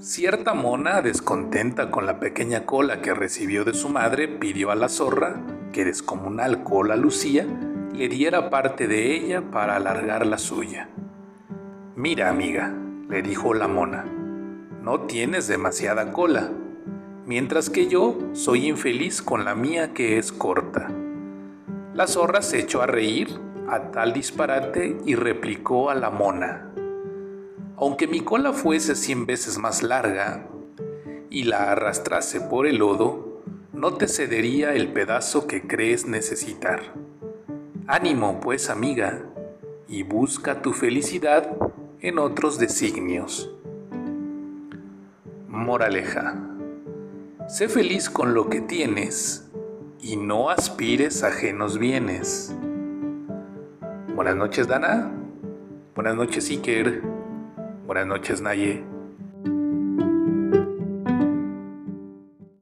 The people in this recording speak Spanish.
Cierta mona, descontenta con la pequeña cola que recibió de su madre, pidió a la zorra, que descomunal cola lucía, le diera parte de ella para alargar la suya. Mira, amiga, le dijo la mona, no tienes demasiada cola, mientras que yo soy infeliz con la mía que es corta. La zorra se echó a reír a tal disparate y replicó a la mona, aunque mi cola fuese cien veces más larga y la arrastrase por el lodo, no te cedería el pedazo que crees necesitar. Ánimo, pues, amiga, y busca tu felicidad en otros designios. Moraleja. Sé feliz con lo que tienes y no aspires ajenos bienes. Buenas noches, Dana. Buenas noches, Iker. Buenas noches, Naye.